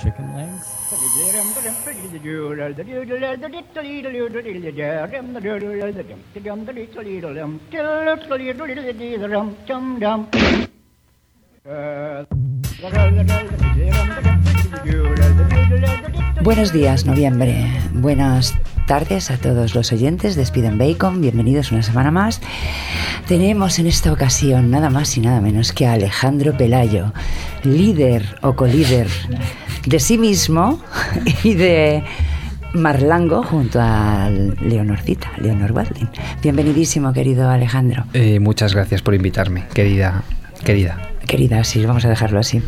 chicken legs. Buenos días, noviembre. Buenas tardes a todos los oyentes de Speed and Bacon. Bienvenidos una semana más. Tenemos en esta ocasión nada más y nada menos que a Alejandro Pelayo, líder o colíder de sí mismo y de Marlango junto a Leonorcita, Leonor Walding. Bienvenidísimo, querido Alejandro. Eh, muchas gracias por invitarme, querida, querida. Querida, sí, vamos a dejarlo así.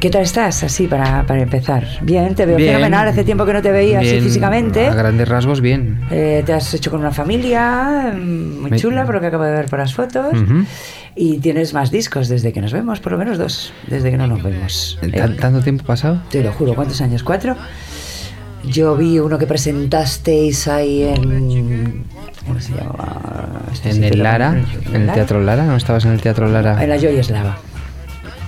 ¿Qué tal estás, así, para, para empezar? Bien, te veo Bien. fenomenal. Hace tiempo que no te veía así físicamente. A grandes rasgos, bien. Eh, te has hecho con una familia mm, muy Me- chula, por lo que acabo de ver por las fotos. Y tienes más discos desde que nos vemos, por lo menos dos, desde que no nos vemos. Eh, ¿Tan- ¿Tanto tiempo pasado? te lo juro, ¿cuántos años? ¿Cuatro? Yo vi uno que presentasteis ahí en... ¿Cómo se llamaba? Este En el Lara, en el Lara? Teatro Lara, ¿no estabas en el Teatro Lara? En la Joy Eslava.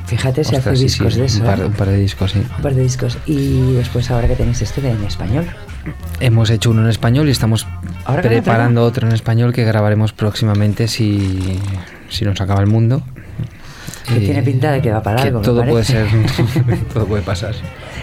Fíjate si hace sí, discos sí, de eso. Un par, ¿eh? un par de discos, sí. Un par de discos. Y después ahora que tenéis este en español. Hemos hecho uno en español y estamos Ahora preparando otro en español que grabaremos próximamente si, si nos acaba el mundo. Que tiene pinta de que va para que algo, me todo puede ser, todo puede pasar.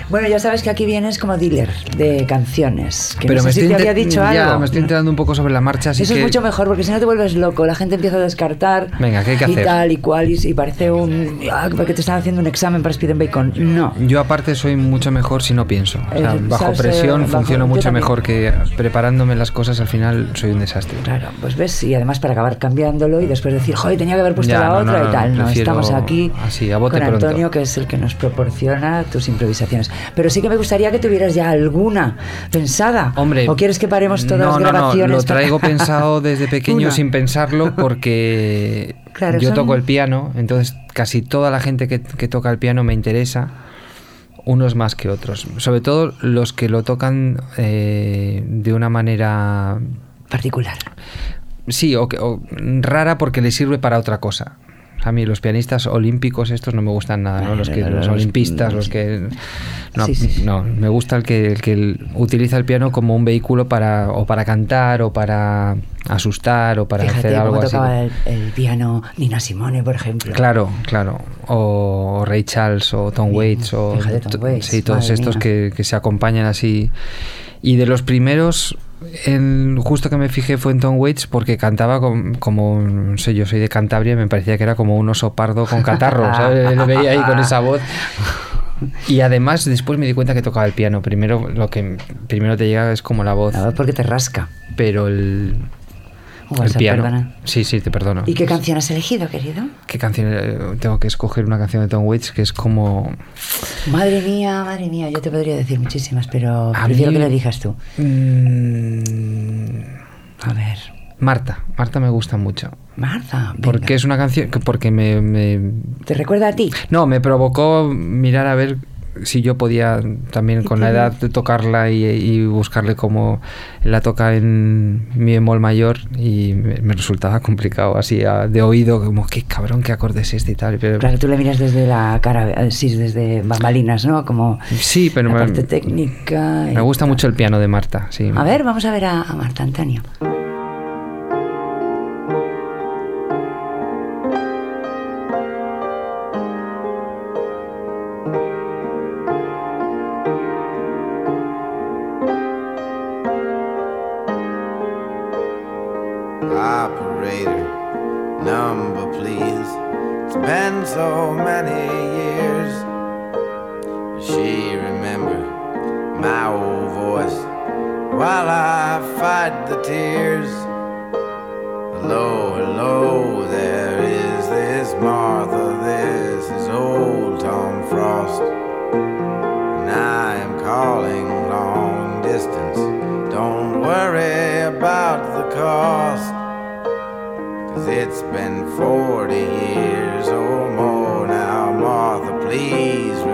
Bueno, ya sabes que aquí vienes como dealer de canciones. Que no sé si te había dicho ya, algo. me estoy enterando un poco sobre la marcha, así Eso que es mucho mejor, porque si no te vuelves loco, la gente empieza a descartar. Venga, ¿qué hay que y hacer? tal y cual, y, y parece un. Ah, porque te están haciendo un examen para Speed and Bacon. No. Yo aparte soy mucho mejor si no pienso. O sea, Eh, bajo eh, presión bajo- funciono mucho mejor que preparándome las cosas al final soy un desastre. Claro, pues ves, y además para acabar cambiándolo y después decir, joder, tenía que haber puesto Ya, la no, otra no, y tal. No, estamos aquí así, a bote con pronto. Antonio, que es el que nos proporciona tus improvisaciones. Pero sí que me gustaría que tuvieras ya alguna pensada. Hombre, ¿O quieres que paremos todas no, las no, no, grabaciones? lo traigo para- pensado desde pequeño Una. sin pensarlo porque Claro, yo son- toco el piano, entonces casi toda la gente que, que toca el piano me interesa, unos más que otros. Sobre todo los que lo tocan eh, de una manera Particular. Sí, o, que- o rara porque le sirve para otra cosa. A mí los pianistas olímpicos estos no me gustan nada, ¿no? Los, que, los olimpistas, los que... No, Sí, sí, sí. no, me gusta el que, el que utiliza el piano como un vehículo para o para cantar o para asustar o para Fíjate hacer algo cómo así. tocaba el, el piano Nina Simone, por ejemplo. Claro, claro. O Ray Charles o Tom Waits o Fíjate, Tom to- Waits, sí, todos madre estos que, que se acompañan así. Y de los primeros, en, justo que me fijé fue en Tom Waits porque cantaba com- como, no sé, yo soy de Cantabria, me parecía que era como un oso pardo con catarro, ¿sabes? Le veía ahí con esa voz. Y además después me di cuenta que tocaba el piano. Primero lo que primero te llega es como la voz, A ver, porque te rasca. pero el, el piano. Sí, sí, te perdono. ¿Y qué canción has elegido, querido? ¿Qué canción? Tengo que escoger una canción de Tom Waits que es como... Madre mía, madre mía, yo te podría decir muchísimas, pero A prefiero mí- que la elijas tú. mm, A ver, Marta. Marta me gusta mucho. Marta. venga. Porque es una canción... que- Porque me, me- ¿Te recuerda a ti? No, me provocó mirar a ver si yo podía también con la edad de tocarla y, y buscarle cómo la toca en mi bemol mayor y me, me resultaba complicado así a- de oído como qué cabrón qué acorde es este y tal pero Claro, tú le miras desde la cara, eh, sí, desde bambalinas, ¿no? Como sí pero la me, parte técnica. me gusta tal. mucho el piano de Marta sí A ver, vamos a ver a, a Marta Antonio. It's been 40 years or more now, Martha, please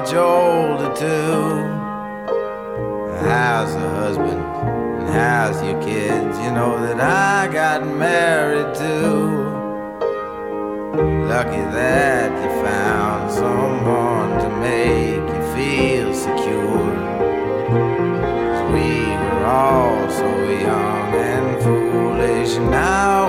much older too. How's the husband? And how's your kids? You know that I got married too. Lucky that you found someone to make you feel secure. 'Cause we were all so young and foolish. Now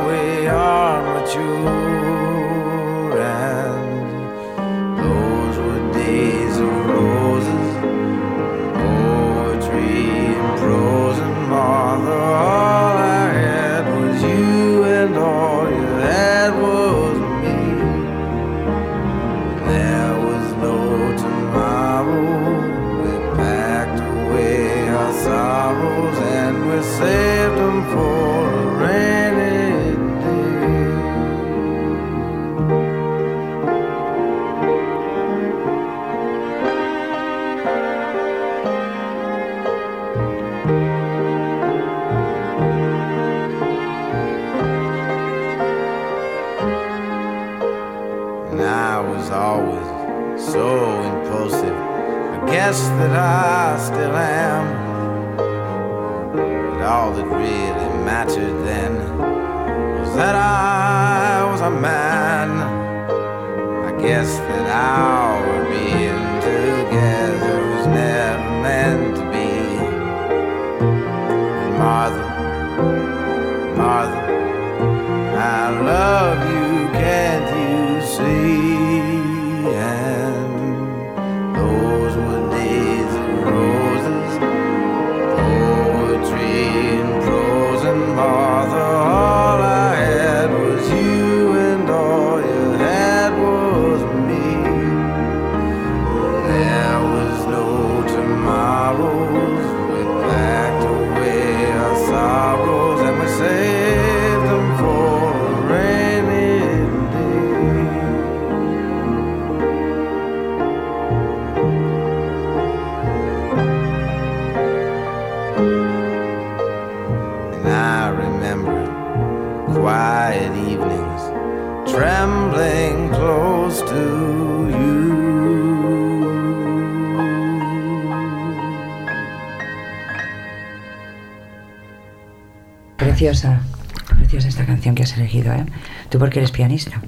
¿Tú por qué eres pianista?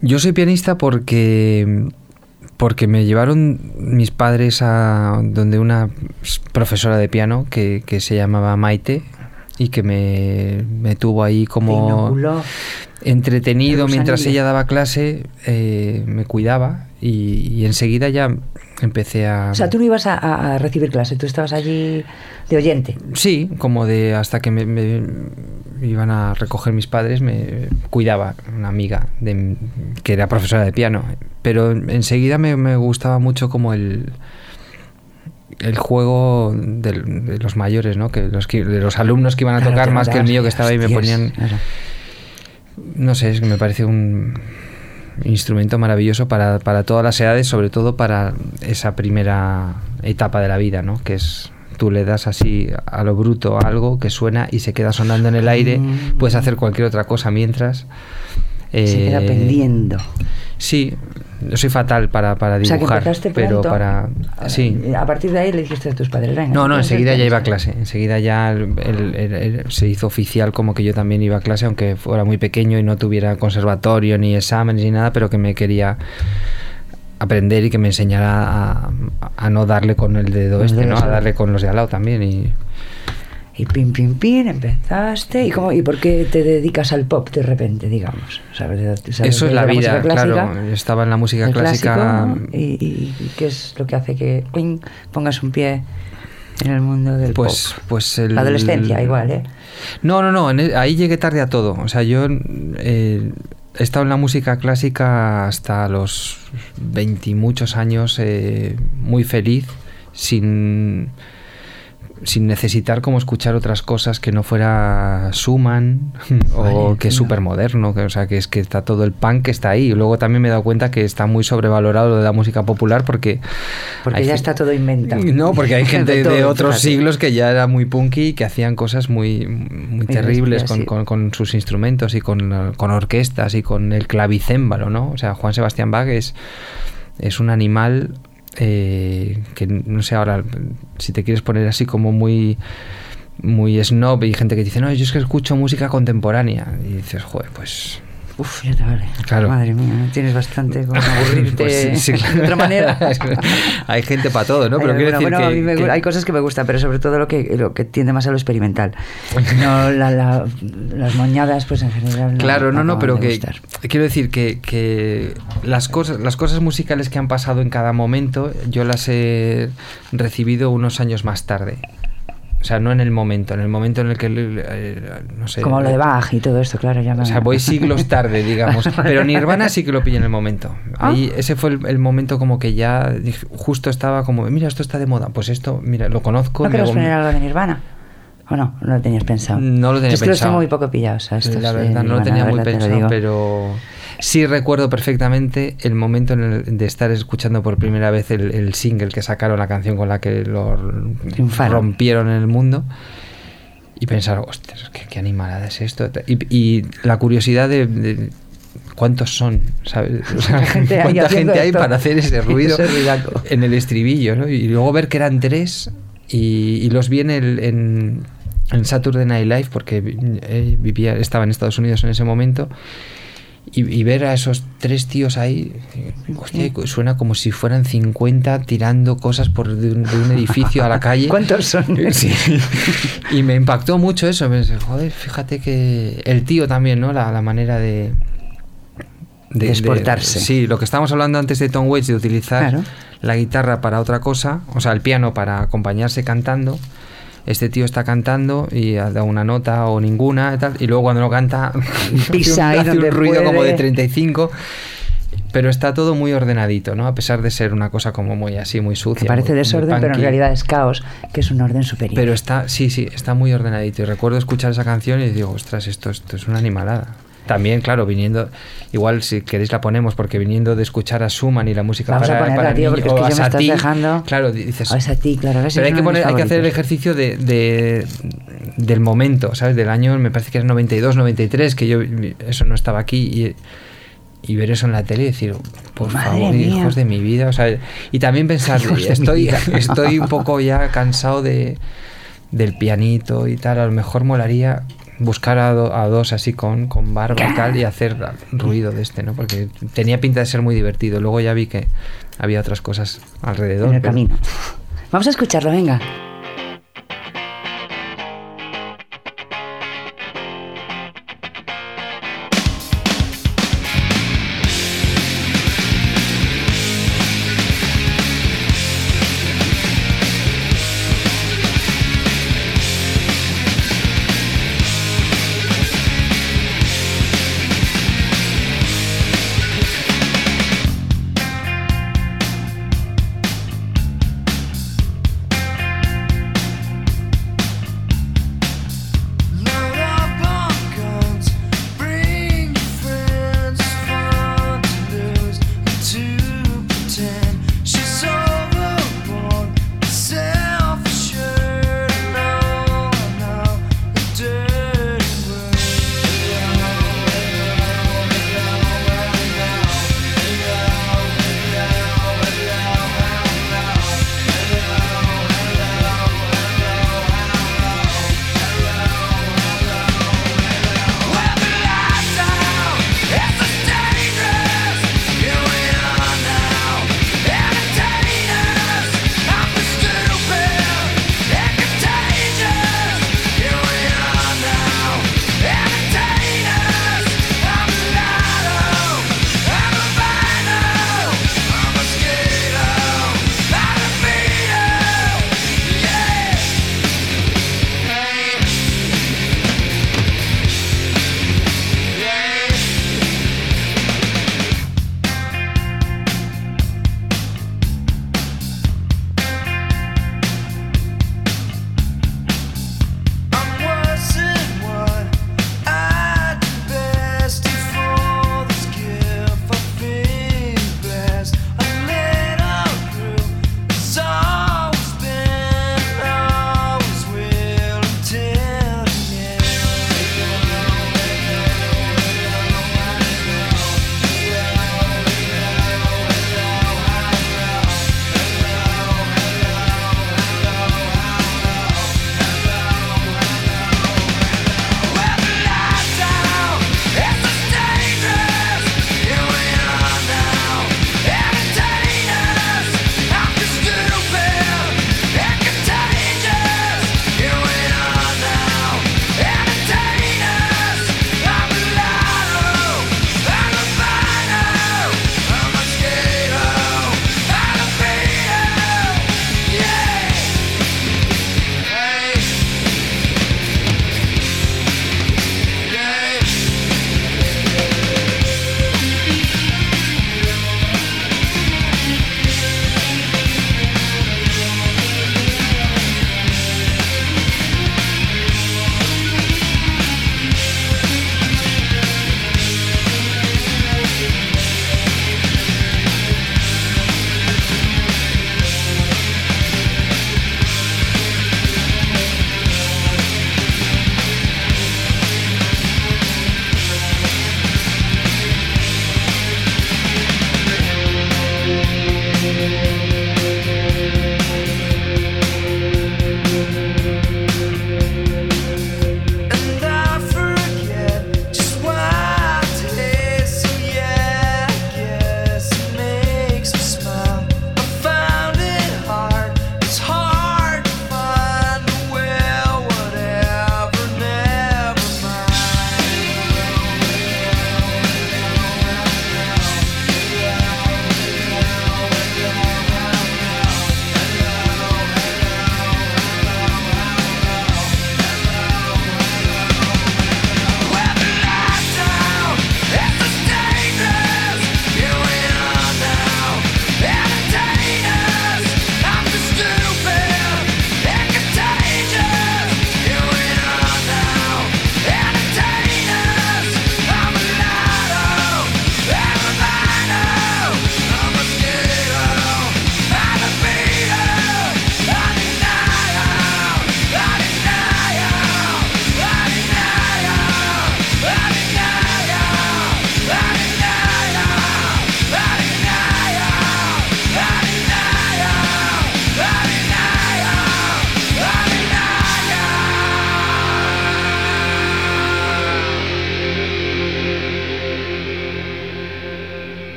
Yo soy pianista porque porque me llevaron mis padres a donde una profesora de piano que, que se llamaba Maite y que me, me tuvo ahí como entretenido mientras ella daba clase, eh, me cuidaba y, y enseguida ya empecé a... O sea, tú no ibas a, a- a recibir clase, tú estabas allí de oyente. Sí, como de hasta que me, me iban a recoger mis padres, me cuidaba una amiga de, que era profesora de piano. Pero enseguida me, me gustaba mucho como el, el juego de, los mayores, ¿no? Que los, que- de los alumnos que iban a Claro, tocar más que el mío que estaba ahí me ponían... claro. No sé, es que me parece un instrumento maravilloso para, para todas las edades, sobre todo para esa primera etapa de la vida, ¿no? Que es tú le das así a lo bruto algo que suena y se queda sonando en el aire, Mm. puedes hacer cualquier otra cosa mientras. Se queda Eh, pendiendo. Sí, yo soy fatal para, para O sea, que dibujar, pero pronto. para... Sí. A partir de ahí le dijiste a tus padres, venga. No, no, enseguida ya iba a clase. Enseguida ya el- el- el- el- se hizo oficial como que yo también iba a clase, aunque fuera muy pequeño y no tuviera conservatorio ni exámenes ni nada, pero que me quería aprender y que me enseñara a, a no darle con el dedo el este, dedo ¿no? A solo. darle con los de al lado también. Y Y pim, pim, pim, empezaste. ¿Y, cómo, ¿Y por qué te dedicas al pop de repente, digamos? ¿Sabes eso es la vida, clásica, claro. Yo estaba en la música clásica. clásico, y, y- y qué es lo que hace que pongas un pie en el mundo del Pues, pop? pues el, La adolescencia, igual, ¿eh? No, no, no, en el- ahí llegué tarde a todo. O sea, yo eh, he estado en la música clásica hasta los 20 y muchos años, eh, muy feliz, sin, sin necesitar como escuchar otras cosas que no fuera Schumann o que es súper moderno, que, o sea, que es que está todo el punk que está ahí. Y luego también me he dado cuenta que está muy sobrevalorado lo de la música popular porque... Porque ya está todo inventado. No, porque hay gente de, otros siglos que ya era muy punky y que hacían cosas muy, muy, terribles con, con, sus instrumentos y con, con, orquestas y con el clavicémbalo, ¿no? O sea, Juan Sebastián Bach es, es un animal eh, que no sé ahora si te quieres poner así como muy muy snob y gente que dice no yo es que escucho música contemporánea y dices joder pues Uf, ya te vale. Claro. Madre mía, tienes bastante como aburrirte pues de otra manera. hay gente para todo, ¿no? Pero hay, quiero decir que, hay cosas que me gustan, pero sobre todo lo que, lo que tiende más a lo experimental. no las moñadas, pues en general. Claro, no, no, pero que quiero decir que, que las cosas, las cosas musicales que han pasado en cada momento, yo las he recibido unos años más tarde. O sea, no en el momento, en el momento en el que, eh, no sé... Como lo de Bach y todo esto, claro. Ya O sea, voy siglos tarde, digamos. Pero Nirvana sí que lo pillé en el momento. ¿Ah? Ahí, ese fue el, momento como que ya justo estaba como, mira, esto está de moda. Pues esto, mira, lo conozco. ¿No quieres poner algo de Nirvana? ¿O no? No lo tenías pensado. No lo tenía es que pensado. muy poco pillado. O sea, esto la verdad, no lo tenía muy pensado, pero sí recuerdo perfectamente el momento en el de estar escuchando por primera vez el, single que sacaron, la canción con la que lo rompieron en el mundo. Y pensar, ostras, qué, animalada es esto. Y, la curiosidad de, cuántos son, ¿sabes? ¿Cuánta gente hay para hacer ese ruido en el estribillo? ¿no? Y luego ver que eran tres y, los vi en, el, en, en Saturday Night Live porque eh, vivía, estaba en Estados Unidos en ese momento y, ver a esos tres tíos ahí, hostia, suena como si fueran 50 tirando cosas por de un, edificio a la calle. ¿Cuántos son? Sí. Y me impactó mucho eso. Pensé, joder, fíjate que el tío también, ¿no? La, manera de, de, exportarse. sí, lo que estábamos hablando antes de Tom Waits, de utilizar la guitarra para otra cosa, o sea, el piano para acompañarse cantando este tío está cantando y ha dado una nota o ninguna y tal, y luego cuando no canta pisa hace un ruido como de 35 pero está todo muy ordenadito, ¿no? A pesar de ser una cosa como muy así, muy sucia. parece desorden, pero en realidad es caos, que es un orden superior. Pero está, sí, sí, está muy ordenadito. Y recuerdo escuchar esa canción y digo, ostras, esto, esto es una animalada. También, claro, viniendo, igual si queréis la ponemos, porque viniendo de escuchar a Schumann y la música Vamos para, a ponerla, tío, porque es que ya me estás dejando. Claro, dices. O es a ti, claro. Pero hay que, poner, hay que hacer el ejercicio de, de, del momento, ¿sabes? Del año, me parece que era 92, 93, que yo eso no estaba aquí y y ver eso en la tele y decir, por favor, hijos de mi vida. O sea, y también pensar, estoy, estoy un poco ya cansado de, del pianito y tal. A lo mejor molaría buscar a, dos así con, con barba y tal y hacer ruido de este, ¿no? Porque tenía pinta de ser muy divertido. Luego ya vi que había otras cosas alrededor. En el camino. Vamos a escucharlo, venga.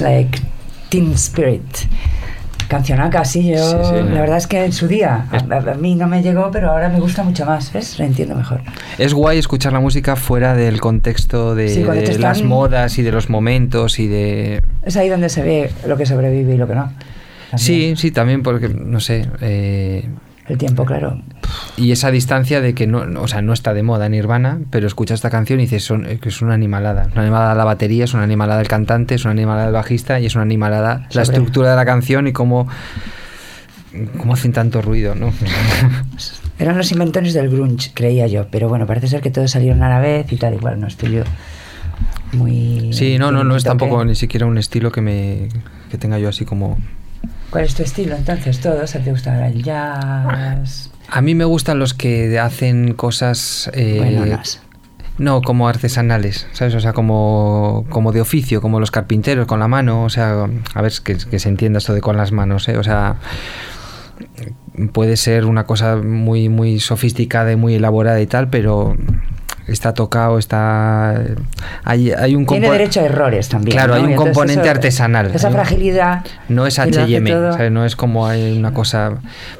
Like Teen Spirit. Cancionaca, sí, yo Sí, sí. la verdad es que en su día a, mí no me llegó, pero ahora me gusta mucho más, ¿ves? La entiendo mejor. Es guay escuchar la música fuera del contexto de, Sí, cuando de te están- las modas y de los momentos y de... Es ahí donde se ve lo que sobrevive y lo que no. También. Sí, sí, también porque, no sé, eh, El tiempo, claro. y esa distancia de que no, o sea, no está de moda Nirvana, pero escuchas esta canción y dices son, eh, que es una animalada. Una animalada la batería, es una animalada el cantante, es una animalada el bajista y es una animalada la Sobre- estructura de la canción y cómo, cómo hacen tanto ruido, ¿no? Eran los inventores del grunge, creía yo, pero bueno, parece ser que todos salieron a la vez y tal, igual no estoy yo muy... Sí, no, no, no es tampoco ni siquiera un estilo que me que tenga yo así como ¿Cuál es tu estilo entonces? ¿Todos? ¿A ti te gusta el jazz? A mí me gustan los que hacen cosas... eh, Buenonas. no, como artesanales, ¿sabes? O sea, como, como de oficio, como los carpinteros con la mano, o sea, a ver, que, que se entienda esto de con las manos, ¿eh? O sea, puede ser una cosa muy, muy sofisticada y muy elaborada y tal, pero está tocado, está... Hay, hay un Tiene derecho a errores también. Claro, ¿no? hay un entonces componente eso- artesanal. Esa Hay fragilidad. No es H&M. No es como hay una cosa...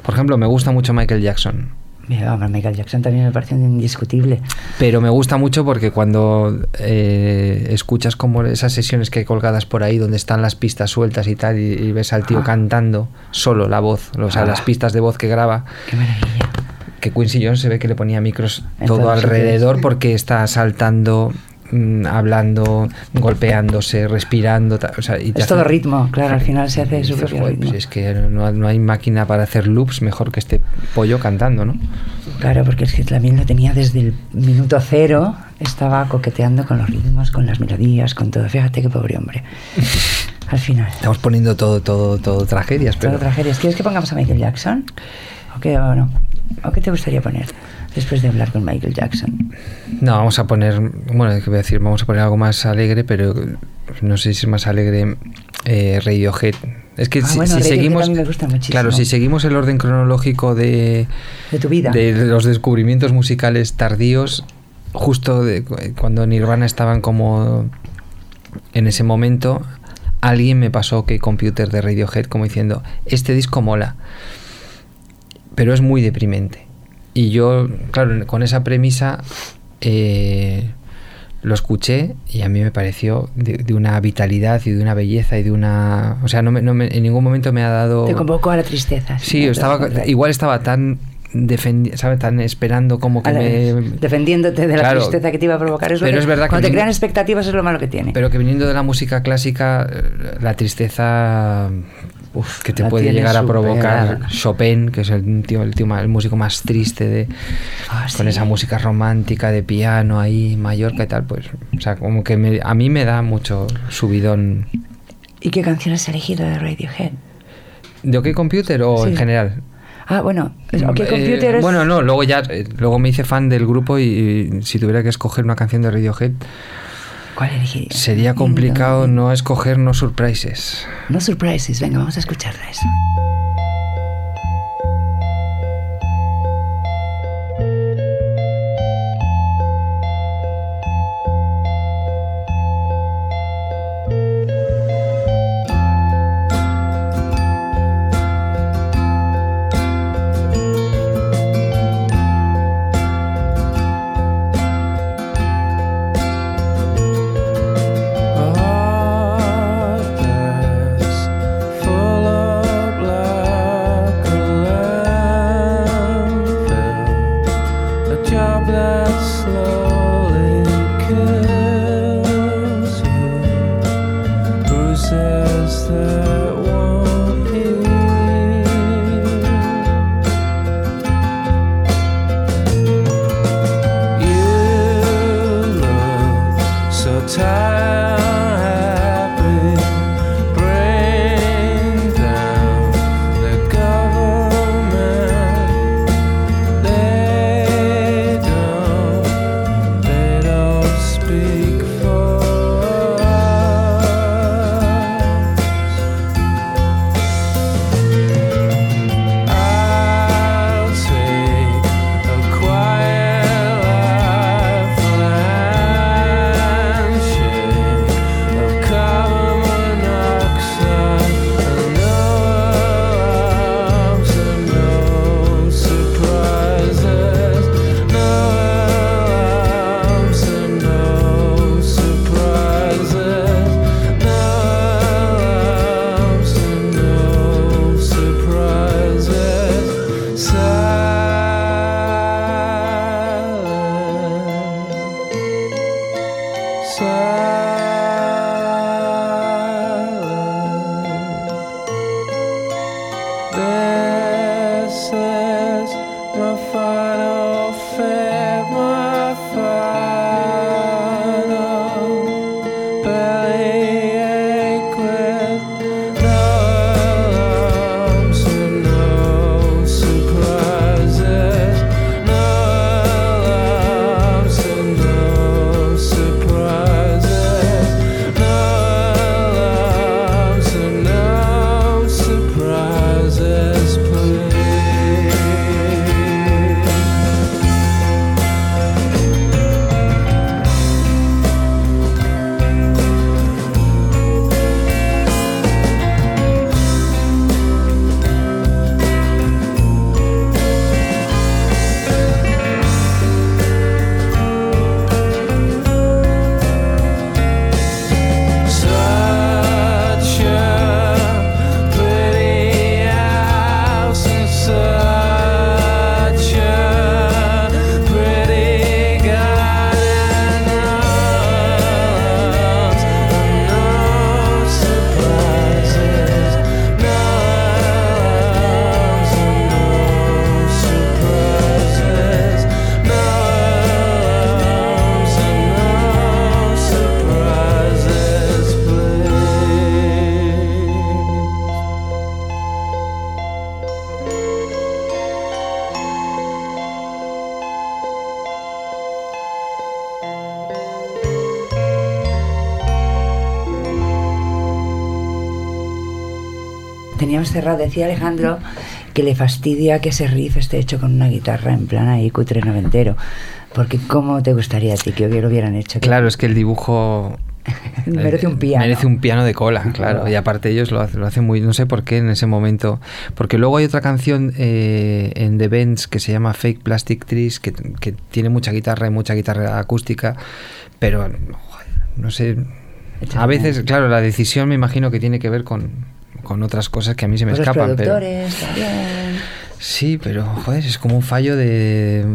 Por ejemplo, me gusta mucho Michael Jackson. Mira, Michael Jackson también me parece indiscutible. Pero me gusta mucho porque cuando eh, escuchas como esas sesiones que hay colgadas por ahí donde están las pistas sueltas y tal y, y ves al tío Ah. cantando solo la voz, o sea, Ah. las pistas de voz que graba, Qué maravilla. Que Quincy Jones se ve que le ponía micros todo alrededor porque está saltando, mm, hablando, golpeándose, respirando, o sea, y Es hace- todo ritmo, claro, al final se hace su propio "Joder, ritmo. pues es que no, no hay máquina para hacer loops mejor que este pollo cantando, ¿no? Claro, porque es que también lo tenía desde el minuto cero, estaba coqueteando con los ritmos, con las melodías, con todo. Fíjate qué pobre hombre. Al final. Estamos poniendo todo, todo, todo tragedias, pero... Todo tragedias. ¿Quieres que pongamos a Michael Jackson? ¿O qué o no? ¿O qué te gustaría poner después de hablar con Michael Jackson? No, vamos a poner, bueno, ¿qué voy a decir? Vamos a poner algo más alegre, pero no sé si es más alegre eh, Radiohead. Es que Ah, si, bueno, si Radiohead seguimos, me gusta claro, si seguimos el orden cronológico de, De tu vida. de los descubrimientos musicales tardíos, justo de cu- cuando Nirvana estaban como en ese momento, alguien me pasó que Computer de Radiohead como diciendo, este disco mola, pero es muy deprimente. Y yo, claro, con esa premisa eh, lo escuché y a mí me pareció de, de una vitalidad y de una belleza y de una... O sea, no me- no me- en ningún momento me ha dado... Te convocó a la tristeza. Sí, estaba, igual estaba tan defendi ¿sabe? tan esperando como que la- me... defendiéndote de la tristeza que te iba a provocar. Es lo Pero que- es verdad que Cuando te crean expectativas es lo malo que tiene. Pero que viniendo de la música clásica, la tristeza uf, que te puede llegar a provocar. Chopin, que es el tío, el tío el músico más triste de Ah, con sí. esa música romántica de piano ahí, Mallorca y tal, pues, o sea, como que me- a mí me da mucho subidón. ¿Y qué canción has elegido de Radiohead? ¿De OK Computer o Sí. en general? Ah, bueno, ¿o qué Eh, computer es? Bueno, no, luego ya, eh, luego me hice fan del grupo y, y si tuviera que escoger una canción de Radiohead, ¿Cuál elegí? sería complicado no escoger No Surprises. No surprises, venga, vamos a escucharla Cerrado, decía Alejandro que le fastidia que ese riff esté hecho con una guitarra en plan ahí cutre noventero. Porque ¿cómo te gustaría a ti que lo hubieran hecho? Claro, es que el dibujo Merece un piano. Merece un piano de cola, claro. Y aparte ellos lo, hacen- lo hacen muy, no sé por qué en ese momento. Porque luego hay otra canción eh, en The Bends que se llama Fake Plastic Trees, que, que tiene mucha guitarra y mucha guitarra acústica, pero no sé. A veces, claro, la decisión me imagino que tiene que ver con, con otras cosas que a mí se me los escapan. Pero, también. sí, pero joder, es como un fallo de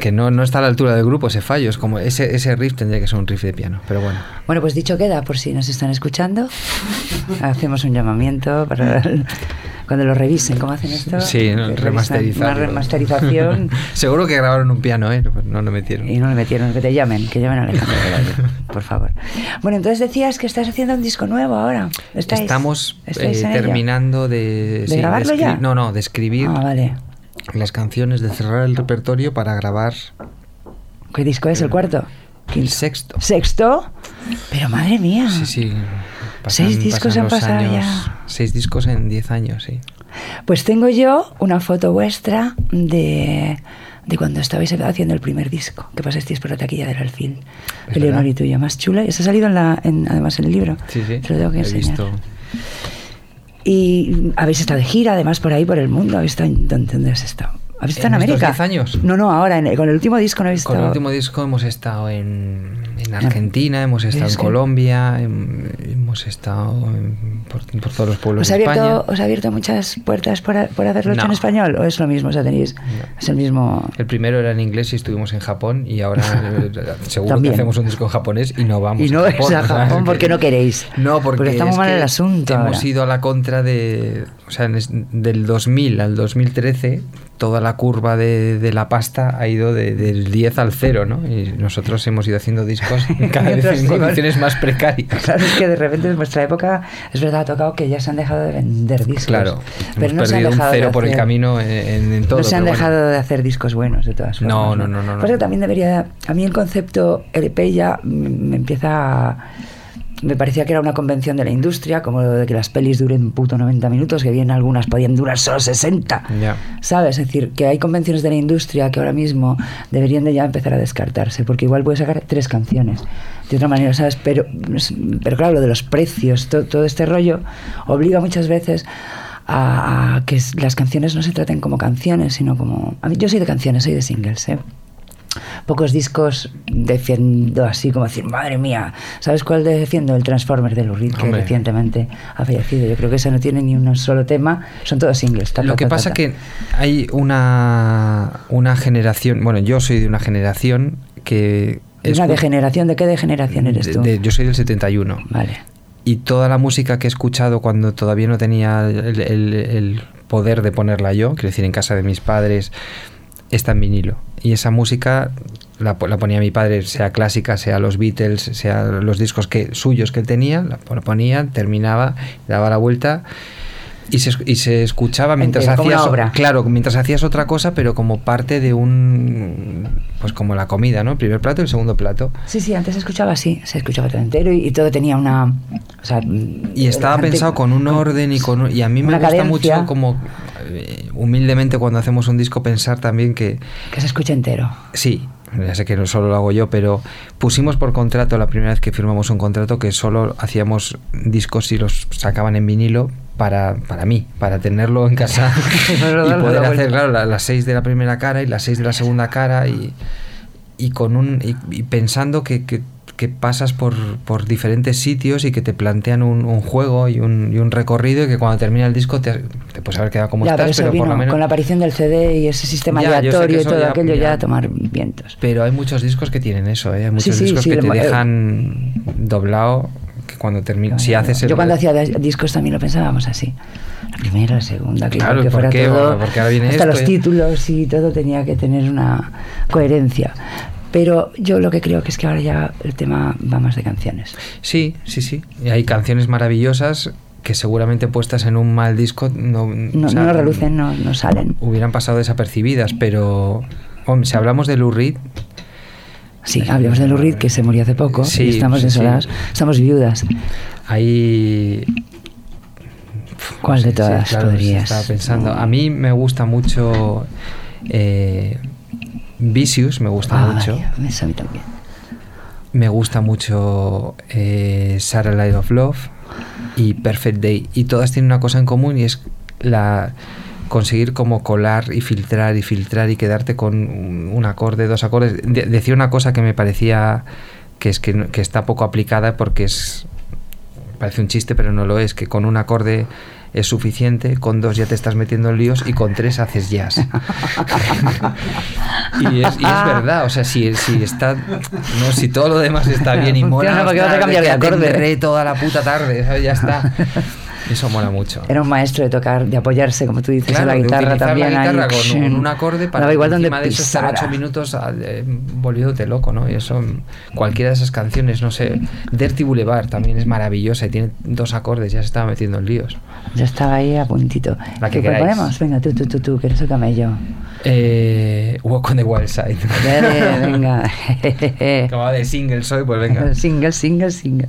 que no, no está a la altura del grupo ese fallo. Es como ese, ese riff tendría que ser un riff de piano. Pero bueno. Bueno, pues dicho queda, por si nos están escuchando, hacemos un llamamiento para cuando lo revisen. ¿Cómo hacen esto? Sí, no. Una remasterización Seguro que grabaron un piano, ¿eh? Pues no lo metieron. y no le metieron. Que te llamen, que llamen a Alejandro por favor. Bueno, entonces decías que estás haciendo un disco nuevo ahora. ¿Estáis- Estamos estáis eh, terminando de... ¿De sí, grabarlo ya? No, no, de escribir Ah, vale. las canciones, de cerrar el repertorio para grabar ¿Qué disco es? ¿El cuarto? el sexto. ¿Sexto? Pero madre mía. Sí, sí. Seis discos han pasado años. ya. Seis discos en diez años, sí. Pues tengo yo una foto vuestra de, de cuando estabais haciendo el primer disco, que pasasteis por la taquilla del Alfil. Eleonor y tuya, más chula. Y eso ha salido en la, en- además en el libro. Sí, sí. Te lo tengo que enseñar. visto. Y habéis estado de gira, además, por ahí, por el mundo. ¿Habéis estado en, ¿dónde, dónde has estado? ¿Habéis estado en, ¿En América? 10 años? No, no, ahora, en con el último disco no habéis Con el último disco hemos estado en, en Argentina, hemos estado Es en Colombia, em- hemos estado por, por todos los pueblos ¿Os ha, de España. abierto, ¿Os ha abierto muchas puertas por, a- por haberlo hecho en español? ¿O es lo mismo? O sea, tenéis. No. Es el mismo. El primero era en inglés y estuvimos en Japón y ahora eh, seguro También. que hacemos un disco en japonés y no vamos Y no a es Japón. a o sea, Japón es porque que- no queréis. No, porque, Porque está muy es mal el asunto Hemos ahora. ido a la contra de, o sea, en es- del 2000 al 2013 toda la curva de, de la pasta ha ido de- del 10 al 0, ¿no? Y nosotros hemos ido haciendo discos cada vez en condiciones más precarias. Claro, es que de repente en vuestra época, es verdad, ha tocado que ya se han dejado de vender discos. Claro, pero hemos no se han perdido un cero por el camino en, en- en todo. no se han bueno. dejado de hacer discos buenos, de todas formas. No, no, no, no, no. Que también debería. A mí el concepto LP ya mm, me empieza a- Me parecía que era una convención de la industria, como lo de que las pelis duren puto 90 minutos, que bien algunas podían durar solo 60. Ya. ¿Sabes? Es decir, que hay convenciones de la industria que ahora mismo deberían de ya empezar a descartarse, porque igual puedes sacar tres canciones de otra manera, ¿sabes? Pero, pero claro, lo de los precios, to- todo este rollo, obliga muchas veces a, que las canciones no se traten como canciones, sino como... A mí, yo soy de canciones, soy de singles, ¿eh? Pocos discos defiendo así como decir, madre mía, ¿sabes cuál defiendo? El Transformer de Lou Reed, que Hombre. recientemente ha fallecido. Yo creo que ese no tiene ni un solo tema, son todos singles. ta, Lo que ta, pasa que hay una, una generación, bueno, yo soy de una generación que... ¿Es una degeneración? ¿De qué degeneración eres de- tú? de- yo soy del 71. Vale. Y toda la música que he escuchado cuando todavía no tenía el, el- el poder de ponerla yo, quiero decir, en casa de mis padres, está en vinilo. Y esa música la, po- la ponía mi padre, sea clásica, sea los Beatles, sea los discos que, suyos que él tenía, la po- ponía, terminaba, daba la vuelta y se, y se escuchaba mientras hacías obra. claro mientras hacías otra cosa pero como parte de un pues como la comida no el primer plato y el segundo plato Sí, sí, antes se escuchaba así, se escuchaba todo entero y, y todo tenía una... O sea, y estaba gente- pensado con un orden y con y a mí me gusta cadencia mucho como eh, humildemente cuando hacemos un disco pensar también que Que se escuche entero. Sí, ya sé que no solo lo hago yo, pero pusimos por contrato la primera vez que firmamos un contrato que solo hacíamos discos y los sacaban en vinilo para, para mí, para tenerlo en casa y poder hacer, claro, la- las seis de la primera cara y las seis de la segunda cara y, y con un y, y pensando que, que- que pasas por, por diferentes sitios y que te plantean un, un juego y un, y un recorrido y que cuando termina el disco te, te puedes haber quedado como ya, estás, pero por lo menos con la aparición del CD y ese sistema Ya, aleatorio y todo ya- aquello ya, a tomar vientos. Pero hay muchos discos que tienen eso, ¿eh? Hay muchos sí, discos sí, que te eh, dejan doblado que cuando termina. Si haces el. Yo cuando hacía discos también lo pensábamos así. La primera, la segunda, Claro, que ¿por fuera qué? todo. Bueno, porque ahora viene hasta esto, los ¿eh? títulos y todo tenía que tener una coherencia. Pero yo lo que creo que es que ahora ya el tema va más de canciones. Sí, sí, sí. Y hay canciones maravillosas que seguramente puestas en un mal disco no, No, o sea, no relucen, no, no salen. Hubieran pasado desapercibidas, pero. Hombre, si hablamos de Lou Reed, Sí, hablemos de Lou Reed, que se murió hace poco. Sí, y estamos sí, desoladas, estamos viudas. hay. ¿Cuál de todas claro, podrías? Estaba pensando. A mí me gusta mucho. Eh, Vicious, me gusta Ah, mucho. a mí también. Me gusta mucho eh, Satellite of Love y Perfect Day. Y todas tienen una cosa en común y es la conseguir como colar y filtrar y filtrar y quedarte con un, acorde, dos acordes. De- decía una cosa que me parecía que es que, no- que está poco aplicada porque es parece un chiste pero no lo es, que con un acorde es suficiente, con dos ya te estás metiendo en líos y con tres haces jazz. y, es, y es verdad, o sea, si, si está no, si todo lo demás está bien y mola, Funciona, porque vas a cambiar de acorde. toda la puta tarde, ¿sabes? ya está. Eso mola mucho. Era un maestro de tocar, de apoyarse, como tú dices, Claro, a la guitarra también. la guitarra ahí, con un, un acorde para Daba igual donde de eso estar ocho minutos eh, volviéndote loco, ¿no? Y eso, cualquiera de esas canciones, no sé, Dirty Boulevard también es maravillosa y tiene dos acordes, ya se estaba metiendo en líos. Ya estaba ahí a puntito. La que ¿Qué ponemos? Venga, tú, tú, tú, tú, que eres el camello. Eh, Walk on the Wild Side. Dale, venga. Acababa de single soy, pues venga. single, single, single.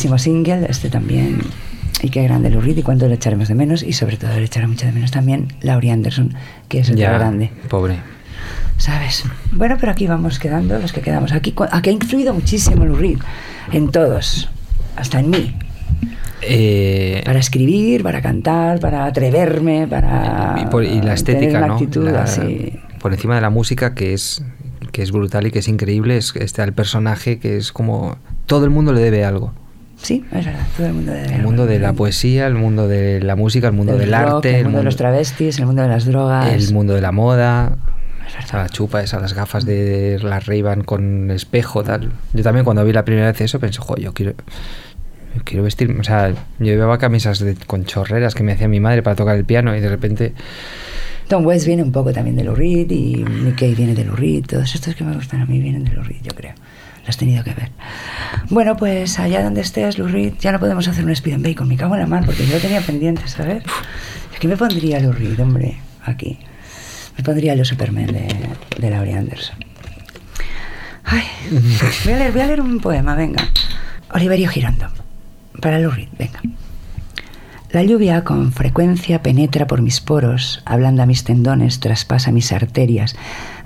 Grandísimo single, este también. Y qué grande Lou Reed y cuánto le echaremos de menos. Y sobre todo le echará mucho de menos también Laurie Anderson, que es el Ya, grande. pobre. ¿Sabes? Bueno, pero aquí vamos quedando, los que quedamos. Aquí, aquí ha influido muchísimo Lou Reed. En todos. Hasta en mí. Eh, Para escribir, para cantar, para atreverme, para. y, por- y la tener estética, una ¿no? actitud La- así. Por encima de la música, que es, que es brutal y que es increíble, es, está el personaje que es como... Todo el mundo le debe algo. Sí, es verdad. Todo el mundo debe. El mundo de la poesía, el mundo de la música, el mundo del rock, arte, el mundo de los travestis, el mundo de las drogas. el mundo de la moda, Es verdad. o sea, la chupa, esas las gafas de las ray con espejo, tal. Yo también cuando vi la primera vez eso pensé, jo, yo quiero, yo quiero vestirme, o sea, yo llevaba camisas de- con chorreras que me hacía mi madre para tocar el piano y de repente, Tom West viene un poco también de Lou Reed y Cave viene de Lou Reed. Todos estos que me gustan a mí vienen de Lou Reed, yo creo. Has tenido que ver. Bueno, pues allá donde estés, Lou Reed, ya no podemos hacer un speed and bacon. Me cago en la mar porque yo lo tenía pendiente, ¿sabes? Aquí me pondría Lou Reed, hombre, aquí. Me pondría los Superman de, de Laurie Anderson. Ay, voy a leer, un poema, venga. Oliverio Girondo, para Lou Reed, venga. La lluvia con frecuencia penetra por mis poros, ablanda mis tendones, traspasa mis arterias,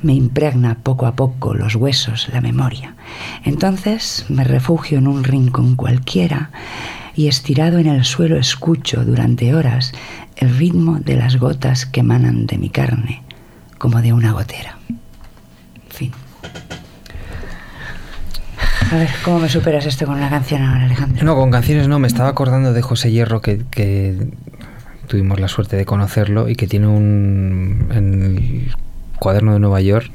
me impregna poco a poco los huesos, la memoria. Entonces me refugio en un rincón cualquiera y estirado en el suelo escucho durante horas el ritmo de las gotas que emanan de mi carne, como de una gotera. Fin. A ver, ¿cómo me superas esto con una canción ahora, Alejandro? no, con canciones no, me estaba acordando de José Hierro que, que tuvimos la suerte de conocerlo y que tiene un, en el cuaderno de Nueva York,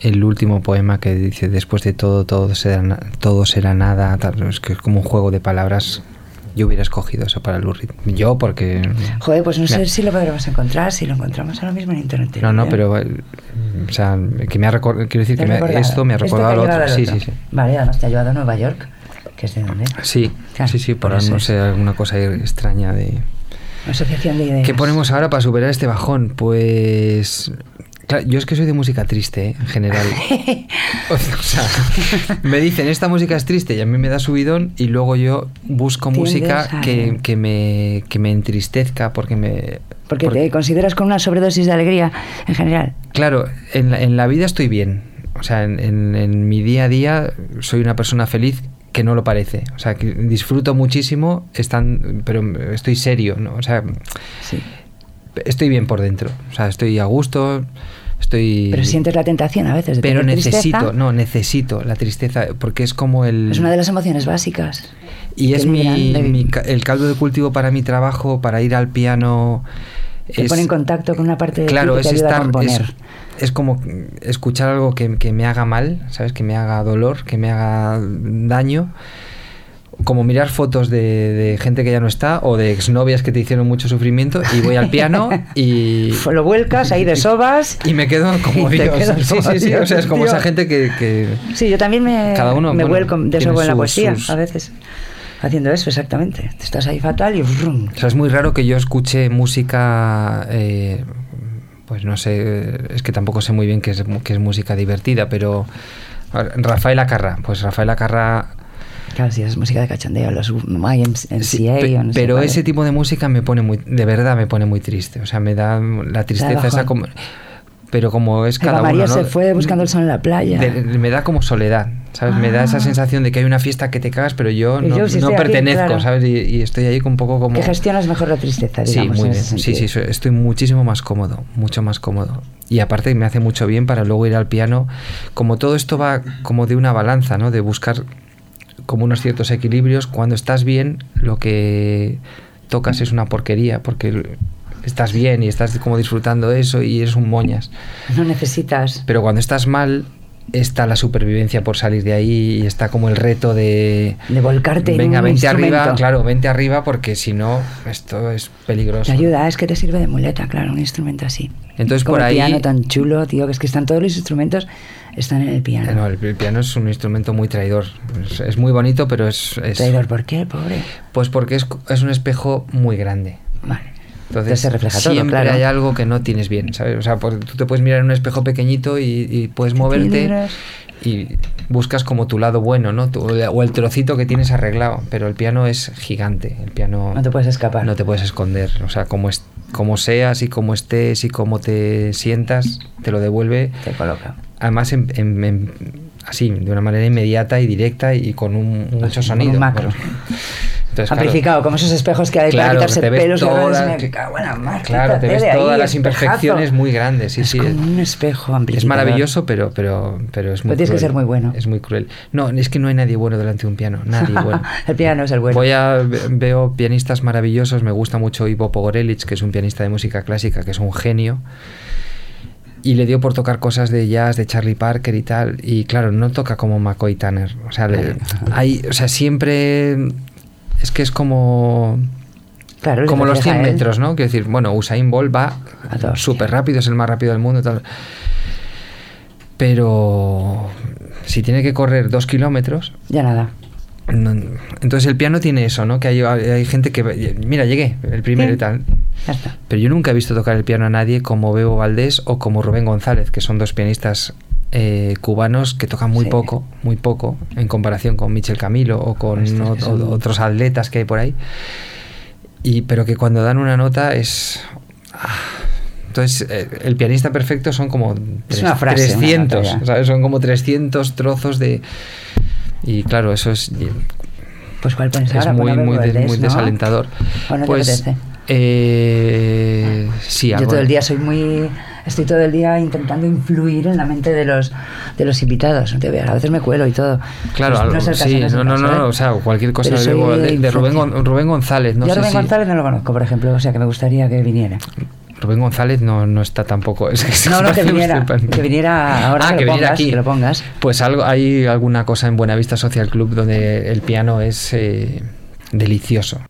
el último poema que dice después de todo, todo será, todo será nada, tal, es que es como un juego de palabras. Yo hubiera escogido eso para Lou Reed. Yo porque... Joder, pues no sé Me- si lo podremos encontrar, si lo encontramos ahora mismo en internet. No, no, ¿eh? pero... eh, O sea, que me ha recordado... Quiero decir que me ha- recordaba. esto me ha recordado lo llevado otro. al Sí, otro. sí, sí. Vale, además te ha llevado a Nueva York, que es de dónde. Sí, Claro, sí, sí, por por eso no sé, alguna cosa extraña de... Asociación de ideas. ¿Qué ponemos ahora para superar este bajón? Pues... claro, yo es que soy de música triste, ¿eh? en general. o sea, me dicen, esta música es triste y a mí me da subidón y luego yo busco música a- que, que me, que me entristezca porque me... Porque porque- te consideras con una sobredosis de alegría en general. Claro, en la, en la vida estoy bien. O sea, en, en- en mi día a día soy una persona feliz que no lo parece. O sea, que disfruto muchísimo, están, pero estoy serio, ¿no? O sea, Sí. estoy bien por dentro. O sea, estoy a gusto, estoy... Pero sientes la tentación a veces de Pero tener necesito, tristeza. no, necesito la tristeza, porque es como el... Es una de las emociones básicas. Y que es mi, de- mi el caldo de cultivo para mi trabajo, para ir al piano Te es- pone en contacto con una parte de ti claro, que es te ayuda a estar, es, componer. es como escuchar algo que, que me haga mal, ¿sabes? Que me haga dolor, que me haga daño. Como mirar fotos de, de gente que ya no está o de exnovias que te hicieron mucho sufrimiento y voy al piano y, Lo vuelcas ahí de sobas. y me quedo como Dios. Sí, como sí, sí. O sea, es como Dios, esa gente que, que- Sí, yo también me, Cada uno, me bueno, vuelco de eso en la poesía, sus- a veces. Haciendo eso, exactamente. Estás ahí fatal y brum. O sea, es muy raro que yo escuche música, eh, pues no sé, es que tampoco sé muy bien qué es, qué es música divertida, pero Rafael Acarra, pues Rafael Acarra, Claro, si es música de cachondeo, los YMCA sí, o no sé pero ese tipo de música me pone muy, de verdad me pone muy triste, o sea, me da la tristeza esa como... Pero como es Eva cada María uno, ¿no? se fue buscando el sol en la playa. De- me da como soledad, ¿sabes? Me da esa Ah. sensación de que hay una fiesta que te cagas, pero yo no, yo sí no estoy aquí, pertenezco, claro. ¿sabes? Y, y estoy ahí un poco como... Que gestionas mejor la tristeza, Sí, digamos. muy en bien. Sí, sí, estoy muchísimo más cómodo, mucho más cómodo. Y aparte me hace mucho bien para luego ir al piano. Como todo esto va como de una balanza, ¿no? De buscar como unos ciertos equilibrios. Cuando estás bien, lo que tocas es una porquería, porque estás bien y estás como disfrutando eso y eres un moñas. No necesitas. Pero cuando estás mal, está la supervivencia por salir de ahí y está como el reto de... De volcarte en Venga, un vente arriba, claro, vente arriba porque si no, esto es peligroso. Te ayuda, es que te sirve de muleta, claro, un instrumento así. Entonces, Como por el ahí- piano tan chulo, tío, que es que están todos los instrumentos, están en el piano. Eh, No, el, el piano es un instrumento muy traidor. Es, es muy bonito, pero es... es- Traidor, ¿por qué, pobre? Pues porque es, es un espejo muy grande. Vale. Entonces, se refleja todo, siempre claro. hay algo que no tienes bien, ¿sabes? O sea, por- tú te puedes mirar en un espejo pequeñito y, y puedes moverte y buscas como tu lado bueno, ¿no? Tu- o el trocito que tienes arreglado. Pero el piano es gigante. El piano... No te puedes escapar. No te puedes esconder. O sea, como, es, como seas y como estés y como te sientas, te lo devuelve Te coloca. además en- en- en- así, de una manera inmediata y directa y con un, mucho sonido. un macro. Entonces, claro, Amplificado, como esos espejos que hay claro, para quitarse pelos toda- mar, claro, te quítate ves de ahí, todas las imperfecciones muy grandes. Sí, es sí. como un espejo Es amplificador. maravilloso, pero, pero, pero es muy Pero tienes que ser muy bueno. Es muy cruel. No, es que no hay nadie bueno delante de un piano. Nadie bueno. el piano es el bueno. Voy a ve- veo pianistas maravillosos, me gusta mucho Ivo Pogorelic, que es un pianista de música clásica, que es un genio. Y le dio por tocar cosas de jazz, de Charlie Parker y tal. Y claro, no toca como McCoy Tanner. O sea, le- hay, o sea siempre. Es que es como. Claro, Como los refleja 100 a él. metros, ¿no? Quiero decir, bueno, Usain Bolt va súper rápido, es el más rápido del mundo. y Tal. Pero si tiene que correr dos kilómetros, Ya nada. no- entonces el piano tiene eso, ¿no? Que hay, hay gente que... Mira, llegué, el primero Sí. y tal. Ya está. Pero yo nunca he visto tocar el piano a nadie como Bebo Valdés o como Rubén González, que son dos pianistas eh, cubanos que tocan muy Sí. poco, muy poco, en comparación con Michel Camilo o con o- o- otros atletas que hay por ahí. Y, pero que cuando dan una nota es... ah. Entonces, eh, el pianista perfecto son como tres- una frase, una 300, nota ya. ¿sabes? Son como 300 trozos de... Y claro, eso es Pues cuál pones es ahora, muy, muy, muy ¿no? desalentador. ¿O no te pues, apetece? Eh, sí, Yo algo todo el día soy muy... Estoy todo el día intentando influir en la mente de los, de los invitados. No te veas, a veces me cuelo y todo. Claro, Pues algo, es el caso, sí, no, no, no, ¿eh? no, o sea, cualquier cosa de, de- de Rubén, Rubén González, no Yo sé Rubén si- González no lo conozco, por ejemplo, o sea que me gustaría que viniera. Rubén González no, no está tampoco. Es que No, no, que viniera, que viniera ahora Ah, que, que lo pongas, aquí. que lo pongas. Pues algo, hay alguna cosa en Buenavista Social Club donde el piano es eh, delicioso.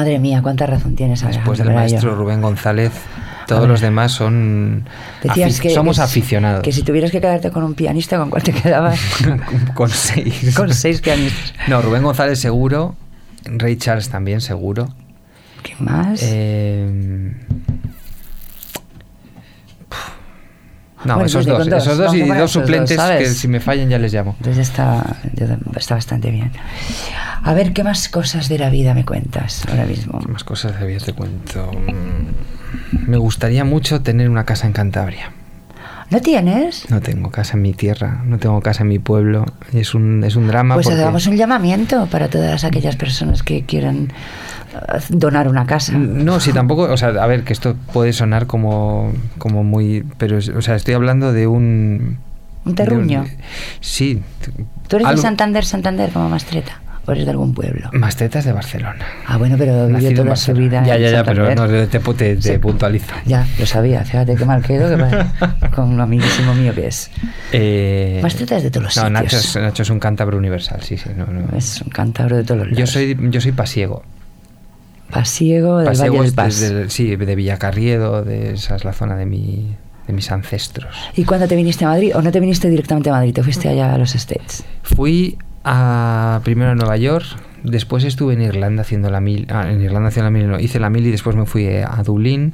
Madre mía, cuánta razón tienes, Después Alejandro del maestro Rubén González, todos los demás son. Decías afi- que somos aficionados. Que si tuvieras que quedarte con un pianista, ¿con cuál te quedabas? con seis. con seis pianistas. No, Rubén González seguro. Ray Charles también seguro. ¿Qué más? Eh, No, Bueno, esos dos, dos, esos dos y dos dos, suplentes ¿sabes? que si me fallan ya les llamo. Entonces está, está bastante bien. A ver, ¿qué más cosas de la vida me cuentas ahora mismo? ¿Qué más cosas de vida te cuento? Mm, Me gustaría mucho tener una casa en Cantabria. ¿No tienes? No tengo casa en mi tierra, no tengo casa en mi pueblo. y Es un, es un drama. Pues porque- hagamos un llamamiento para todas aquellas personas que quieran eh, donar una casa. No, sí, tampoco, o sea, a ver, que esto puede sonar como, como muy, pero, o sea, estoy hablando de un... Un de terruño. sí. ¿Tú eres algo- de Santander, Santander como Mastreta? ¿O eres de algún pueblo? Mastetas de Barcelona. Ah, bueno, pero vivió toda su vida Ya, ya, ya, pero no, te, te, te Sí. puntualizo. Ya, lo sabía. Fíjate qué mal quedo que con lo amiguísimo mío que es. Eh, Mastreta es de todos los No, sitios. Nacho es, Nacho es un cántabro universal, sí, sí. No, no. Es un cántabro de todos los Yo lados. soy, yo soy pasiego. Pasiego del Pasiego Valle del Paz. desde- sí, de Villacarriedo, de esa es la zona de, mi, de mis ancestros. ¿Y cuándo te viniste a Madrid? ¿O no te viniste directamente a Madrid? ¿Te fuiste allá a los States? Fui a, primero a Nueva York, después estuve en Irlanda haciendo la mil. Ah, en Irlanda haciendo la mil, no, hice la mil y después me fui eh, a Dublín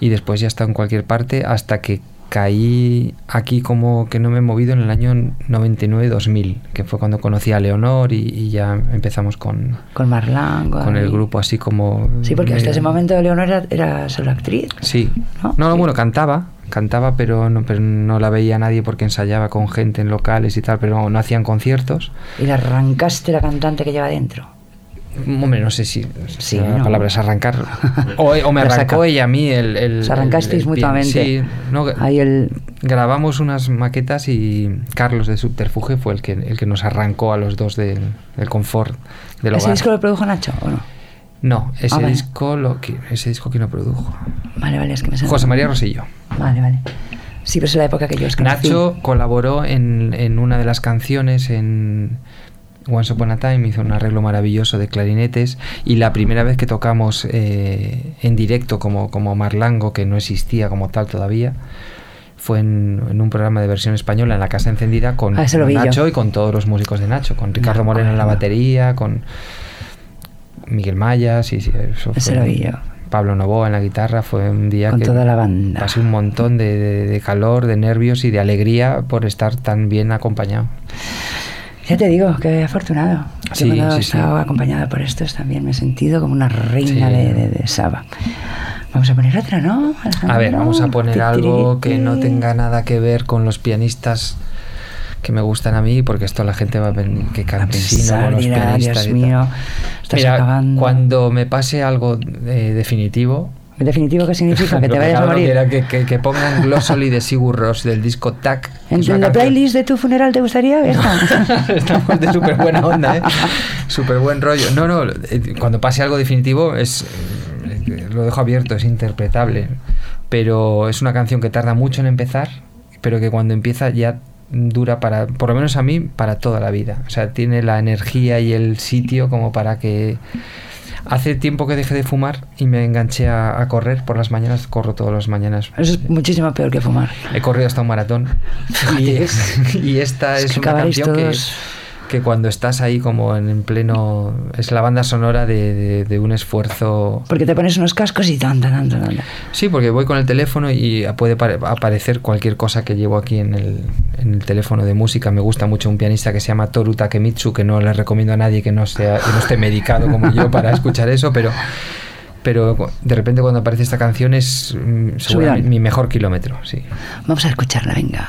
y después ya he estado en cualquier parte hasta que caí aquí como que no me he movido en el año 99-2000, que fue cuando conocí a Leonor y, y ya empezamos con, Con Marlango. con el grupo así como... Sí, porque hasta ese momento Leonor era, era solo actriz. Sí. ¿No? No, no, Sí. bueno, cantaba, cantaba, pero no, pero no la veía nadie porque ensayaba con gente en locales y tal, pero no, no hacían conciertos. Y le arrancaste la cantante que lleva dentro. Hombre, no sé si, Sí, la ¿no? palabra es arrancar. O, o me La arrancó ella a mí el... el Os arrancasteis el- el pie. mutuamente. Sí, no, Ahí el... grabamos unas maquetas y Carlos de Subterfuge fue el que, el que nos arrancó a los dos del, del confort del ¿Ese hogar. disco lo produjo Nacho o no? No, ese Ah, vale. disco lo que ese disco que no produjo. Vale, vale, es que me suena. José María Rosillo. Vale, vale. Sí, pero es la época que yo conocí. Nacho colaboró en, en una de las canciones en Once Upon a Time, hizo un arreglo maravilloso de clarinetes y la primera vez que tocamos eh, en directo como, como Marlango, que no existía como tal todavía, fue en, en un programa de versión española en la Casa Encendida con, Ah, con yo. Nacho y con todos los músicos de Nacho, con Ricardo No, Moreno en la batería, con Miguel Maya, sí, sí, eso Ese fue- lo vi yo. Pablo Novoa en la guitarra, fue un día Con que toda la banda. pasé un montón de, de- de calor, de nervios y de alegría por estar tan bien acompañado. Ya te digo, que afortunado. Yo Sí, cuando he sí. estado acompañada por estos también me he sentido como una reina de, de, de Saba. Vamos a poner otra, ¿no? A ver, vamos a Alejandro? poner algo que no tenga nada que ver con los pianistas que me gustan a mí, porque esto la gente va a venir que campesino con los pianistas Dios mío, estás Mira, acabando. cuando me pase algo eh, definitivo, ¿En definitivo qué significa? ¿Que te vayas a morir? era que, que, que pongan Glossoli de Sigur Rós del disco Tac. ¿En, en la playlist de tu funeral te gustaría esta? Estamos de súper buena onda, ¿eh? Súper buen rollo. No, no, eh, cuando pase algo definitivo es eh, lo dejo abierto, es interpretable. Pero es una canción que tarda mucho en empezar, pero que cuando empieza ya dura para, por lo menos a mí, para toda la vida. O sea, tiene la energía y el sitio como para que... Hace tiempo que dejé de fumar y me enganché a, a correr por las mañanas, corro todas las mañanas. Eso es muchísimo peor que fumar. He corrido hasta un maratón. Y, y esta Es es, que una canción que, todos- que cuando estás ahí como en, en pleno... Es la banda sonora de, de- de un esfuerzo... Porque te pones unos cascos y tan, tan, tan, tan. Sí, porque voy con el teléfono y puede pare- aparecer cualquier cosa que llevo aquí en el, en el teléfono de música. Me gusta mucho un pianista que se llama Toru Takemitsu, que no le recomiendo a nadie que no, sea, que no esté medicado como yo para escuchar eso, pero... Pero de repente cuando aparece esta canción es mm, mi mejor kilómetro, sí. Vamos a escucharla, venga.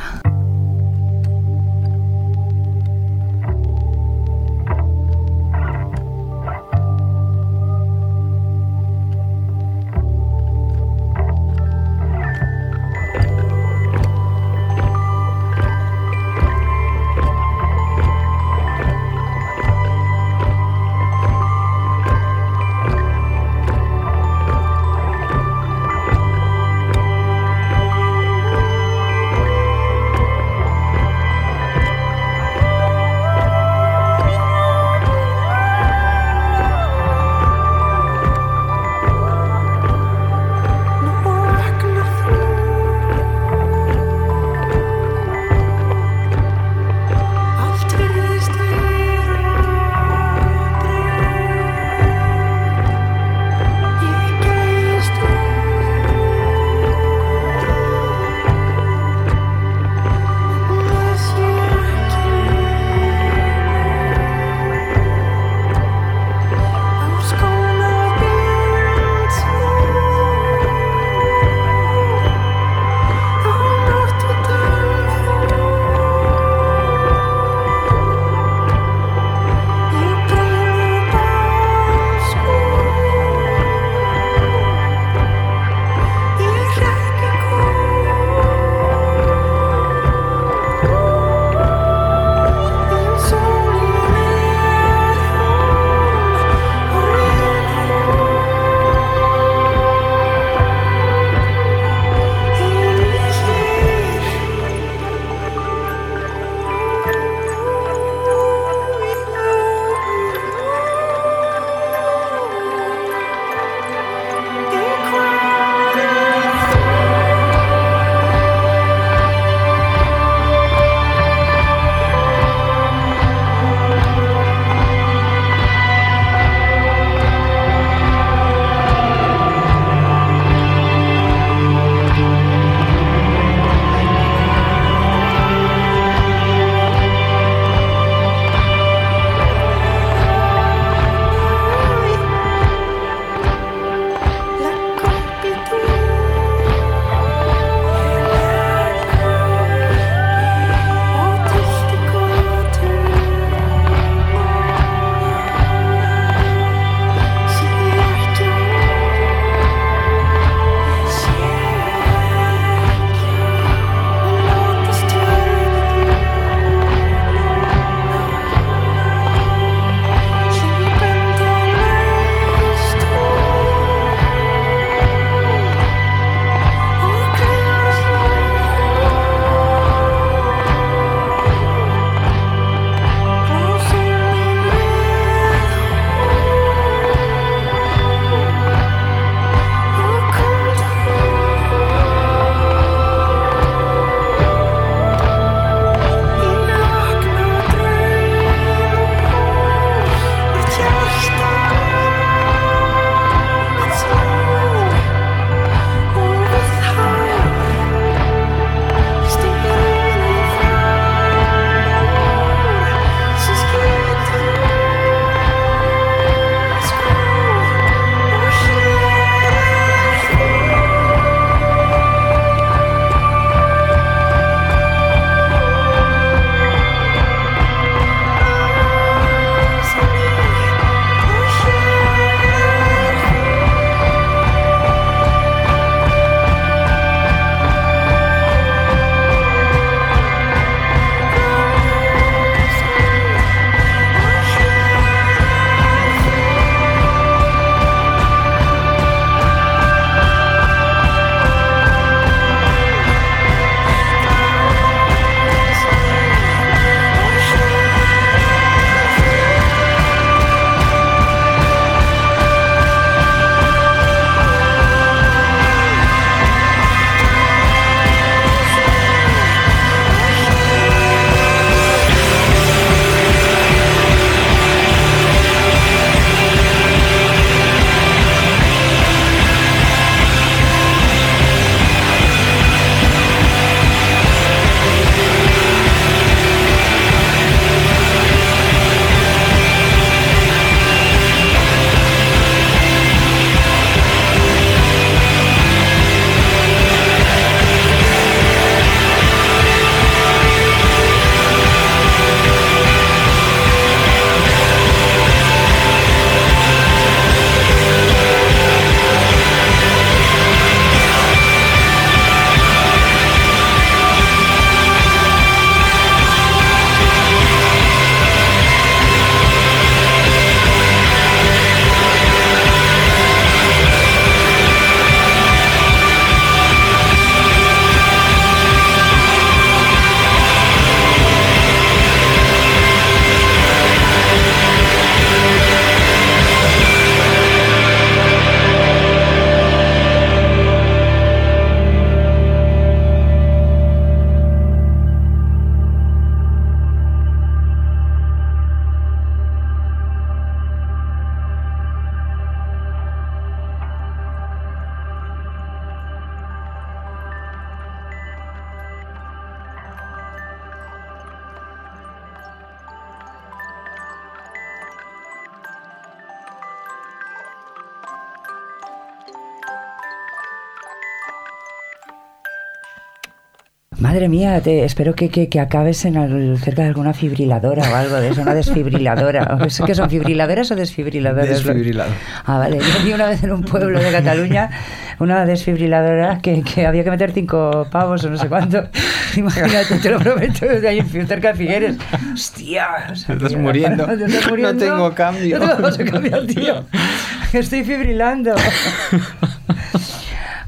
Madre mía, te, espero que, que, que acabes en cerca de alguna fibriladora o algo de eso, una desfibriladora. ¿O eso ¿Qué son fibriladoras o desfibriladoras? Desfibrilador. Ah, vale. Yo vi una vez en un pueblo de Cataluña una desfibriladora que, que había que meter cinco pavos o no sé cuánto. Imagínate, te lo prometo, de ahí cerca de Figueres. Hostia. o sea, estás muriendo. ¿Te estás No muriendo? tengo cambio. No te vas a cambiar, tío. Estoy fibrilando.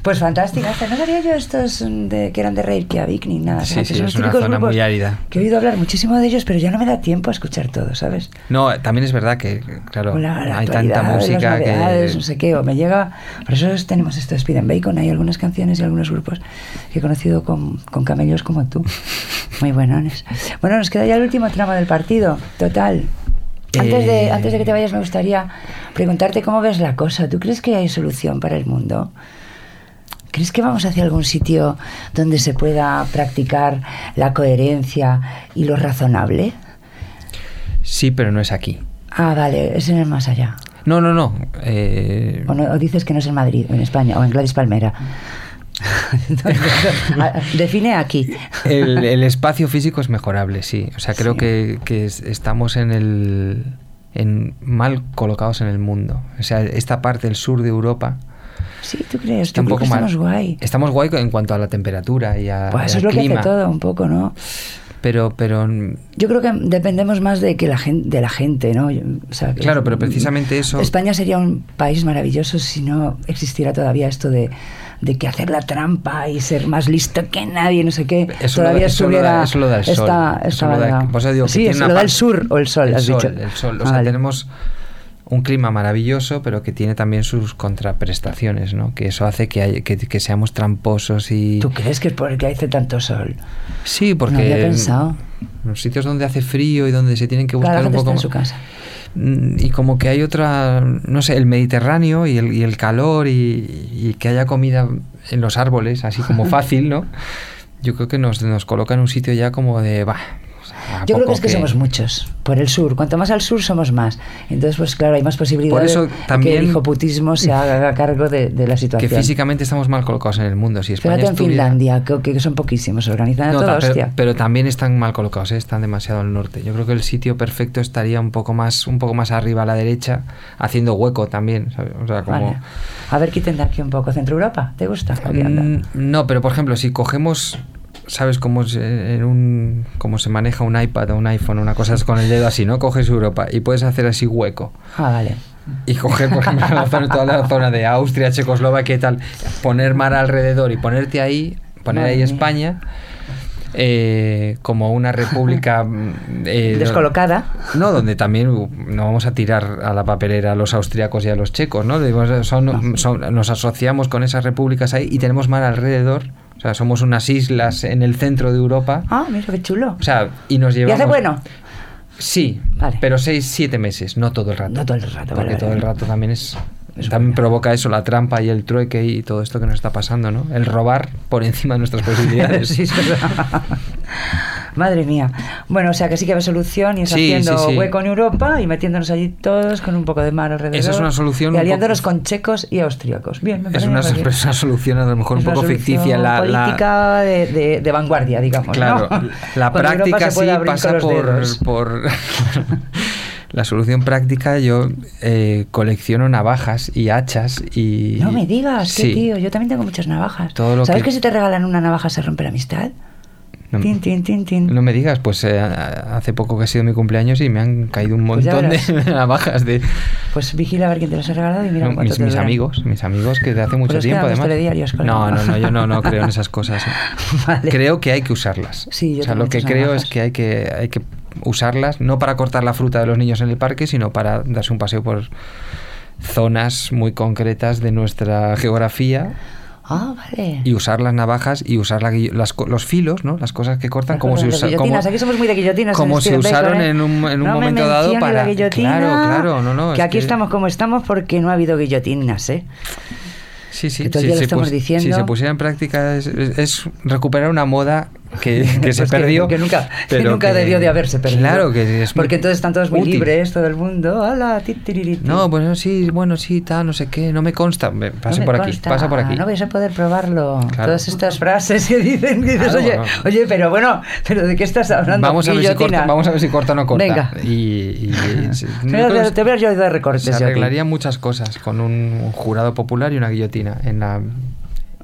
Pues fantástica. esta. No sabía yo estos mm, de, que eran de Reykjavik ni nada. Sí, ¿sabes? sí, Son es una zona muy árida. Que he oído hablar muchísimo de ellos, pero ya no me da tiempo a escuchar todo, ¿sabes? No, también es verdad que, claro, la, hay tanta música que... no sé qué, o me llega... Por eso tenemos esto de Speed and Bacon, hay algunas canciones y algunos grupos que he conocido con, con camellos como tú. Muy buenones. Bueno, nos queda ya el último tramo del partido, total. Antes, de, Eh. antes de que te vayas, me gustaría preguntarte cómo ves la cosa. ¿Tú crees que hay solución para el mundo? ¿Crees que vamos hacia algún sitio donde se pueda practicar la coherencia y lo razonable? Sí, pero no es aquí. Ah, vale, es en el más allá. No, no, no. eh, O, no- o dices que no es en Madrid, en España, o en Gladys Palmera. Define aquí. el, el espacio físico es mejorable, sí. O sea, creo Sí. que, que es- estamos en el... En, mal colocados en el mundo. O sea, esta parte del sur de Europa Sí, ¿tú crees? está un poco estamos guay. Estamos guay en cuanto a la temperatura y a, Pues eso es lo que hace todo un poco, ¿no? Pero, pero Yo creo que dependemos más de que la gente, de la gente, ¿no? O sea, Claro, pero precisamente eso- España sería un país maravilloso si no existiera todavía esto de, de que hacer la trampa y ser más listo que nadie, no sé qué. Eso lo da- todavía estuviera eso lo da el sol. esta- Eso lo da- digo sí, eso lo da el sur o el sol, el has sol, dicho. el sol. O Ah, sea, vale. tenemos un clima maravilloso, pero que tiene también sus contraprestaciones, ¿no? Que eso hace que, hay- que, que seamos tramposos y... ¿Tú crees que es porque hace tanto sol? Sí, porque... No había en- pensado. En los sitios donde hace frío y donde se tienen que buscar Claro, la un poco está en su casa. Mm, Y como que hay otra, no sé, el Mediterráneo y el, y el calor y, y que haya comida en los árboles, así como fácil, ¿no? Yo creo que nos, nos coloca en un sitio ya como de, bah, o sea, ¿a Yo creo que es que, somos muchos, por el sur. Cuanto más al sur somos más. Entonces, pues claro, hay más posibilidades eso de que también- el hijoputismo se haga cargo de, de la Que situación. físicamente estamos mal colocados en el mundo. Si España Fíjate en estuviera- Finlandia, que, que son poquísimos, se organizan a No, toda ta- pero, hostia. pero también están mal colocados, ¿eh? están demasiado al norte. Yo creo que el sitio perfecto estaría un poco más, un poco más arriba a la derecha, haciendo hueco también. ¿sabes? O sea, como... Vale. A ver, quiten de aquí un poco. ¿Centro Europa? ¿Te gusta? Mm, No, pero por ejemplo, si cogemos, ¿sabes cómo se, en un, cómo se maneja un iPad o un iPhone, una cosa es con el dedo así, ¿no? Coges Europa y puedes hacer así hueco. Ah, vale. Y coger, por ejemplo, la zona- toda la zona de Austria, Checoslovaquia y tal, poner mar alrededor y ponerte ahí, poner ahí. España eh, como una república mm, eh, Descolocada. no, donde también uh, no vamos a tirar a la papelera a los austriacos y a los checos, ¿no? Son- son- nos asociamos con esas repúblicas ahí y tenemos mar alrededor. O sea, somos unas islas en el centro de Europa. Ah, mira qué chulo. O sea, y nos ¿Y llevamos... hace bueno? Sí, Vale. pero seis, siete meses, no todo el rato. No todo el rato, Porque vale, todo vale. el rato también es... Es también bueno. provoca eso, la trampa y el trueque y todo esto que nos está pasando, ¿no? El robar por encima de nuestras posibilidades. Sí. Madre mía. Bueno, o sea que sí que hay solución y es Sí, haciendo sí, sí. hueco en Europa y metiéndonos allí todos con un poco de mar alrededor. Esa es una solución Y aliándonos poco- con checos y austríacos. Bien, me Es una, es una solución a lo mejor Es un poco ficticia. La, la- política de, de- de vanguardia, digamos. Claro, ¿no? la práctica sí pasa por, la solución práctica. Yo eh, colecciono navajas y hachas y No me digas, qué Sí. tío. Yo también tengo muchas navajas. Todo lo ¿Sabes que- que... si te regalan una navaja se rompe la amistad? No, me digas, pues eh, hace poco que ha sido mi cumpleaños y me han caído un Pues montón de navajas de Pues vigila a ver quién te las ha regalado y mira no, mis, te mis amigos, mis amigos que de hace mucho Pero es que tiempo además. No, no, no, yo no, no creo en esas cosas. ¿eh? Vale. Creo que hay que usarlas. Sí, yo o sea, tengo lo que creo navajas. es que hay que hay que usarlas no para cortar la fruta de los niños en el parque, sino para darse un paseo por zonas muy concretas de nuestra geografía Ah, vale. y usar las navajas y usar la las los filos, ¿no? Las cosas que cortan Las como se cosas de usa- como. Aquí somos muy de guillotinas. como se Steven usaron Bacon, ¿eh? en un, en un No me momento dado menciones para la claro, claro, no, no, Que aquí estamos como estamos porque no ha habido guillotinas, ¿eh? Sí, sí, que sí, día lo estamos diciendo. Si se pusiera en práctica es, es- es recuperar una moda que, que se Pues perdió. Que, nunca, que pero nunca debió de haberse perdido. Claro, que es Porque entonces están todos muy útil. libres, todo el mundo. Ti! No, bueno, sí, bueno, sí, tal, no sé qué, no me consta. No Pase me por aquí, pasa por aquí. No vais a poder probarlo. Claro. Todas estas frases que dicen, que dices, Claro, oye, oye, pero bueno, pero ¿de qué estás hablando? Vamos a, ver si corta, vamos a ver si corta o no corta. Venga. Y, y- y- sí, Mira, no te, hubieras yo oído de recortes. se a arreglarían muchas cosas con un jurado popular y una guillotina en la